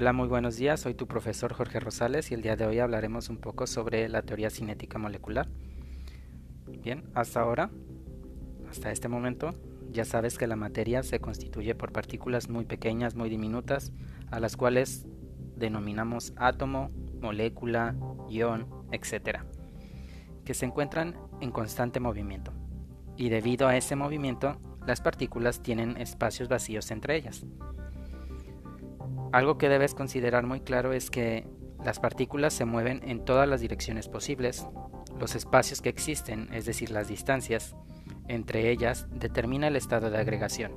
Hola, muy buenos días. Soy tu profesor Jorge Rosales y el día de hoy hablaremos un poco sobre la teoría cinética molecular. Bien, hasta ahora, hasta este momento, ya sabes que la materia se constituye por partículas muy pequeñas, muy diminutas, a las cuales denominamos átomo, molécula, ion, etc., que se encuentran en constante movimiento. Y debido a ese movimiento, las partículas tienen espacios vacíos entre ellas. Algo que debes considerar muy claro es que las partículas se mueven en todas las direcciones posibles. Los espacios que existen, es decir, las distancias entre ellas, determina el estado de agregación.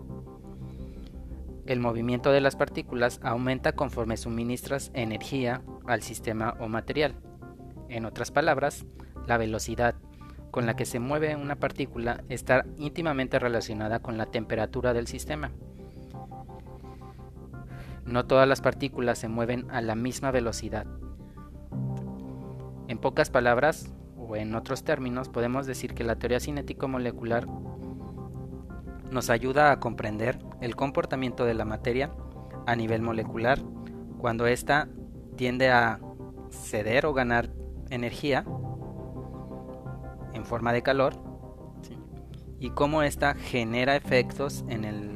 El movimiento de las partículas aumenta conforme suministras energía al sistema o material. En otras palabras, la velocidad con la que se mueve una partícula está íntimamente relacionada con la temperatura del sistema. No todas las partículas se mueven a la misma velocidad. En pocas palabras, o en otros términos, podemos decir que la teoría cinético-molecular nos ayuda a comprender el comportamiento de la materia a nivel molecular cuando ésta tiende a ceder o ganar energía en forma de calor y cómo ésta genera efectos en el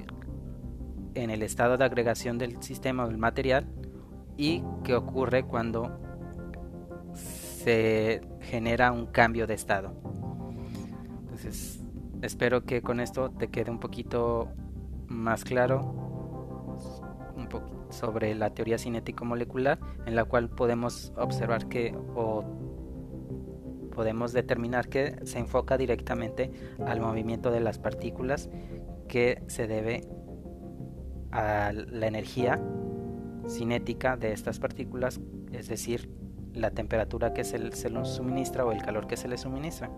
en el estado de agregación del sistema o del material y qué ocurre cuando se genera un cambio de estado. Entonces, espero que con esto te quede un poquito más claro un sobre la teoría cinético molecular en la cual podemos observar que o podemos determinar que se enfoca directamente al movimiento de las partículas que se debe a la energía cinética de estas partículas, es decir, la temperatura que se, se les suministra o el calor que se les suministra.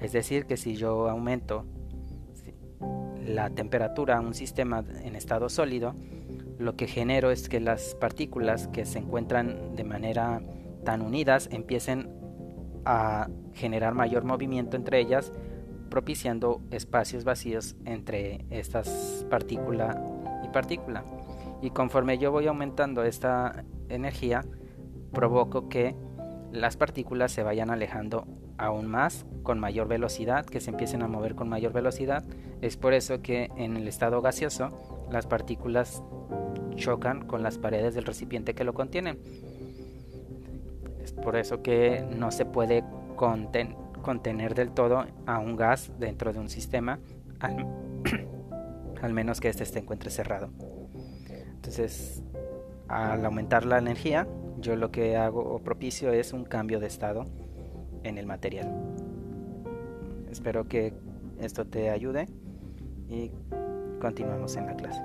Es decir, que si yo aumento la temperatura a un sistema en estado sólido, lo que genero es que las partículas que se encuentran de manera tan unidas empiecen a generar mayor movimiento entre ellas, propiciando espacios vacíos entre estas partículas partícula. Y conforme yo voy aumentando esta energía, provoco que las partículas se vayan alejando aún más con mayor velocidad, que se empiecen a mover con mayor velocidad. Es por eso que en el estado gaseoso las partículas chocan con las paredes del recipiente que lo contienen. Es por eso que no se puede contener del todo a un gas dentro de un sistema al menos que este se encuentre cerrado. Entonces, al aumentar la energía, yo lo que hago o propicio es un cambio de estado en el material. Espero que esto te ayude y continuamos en la clase.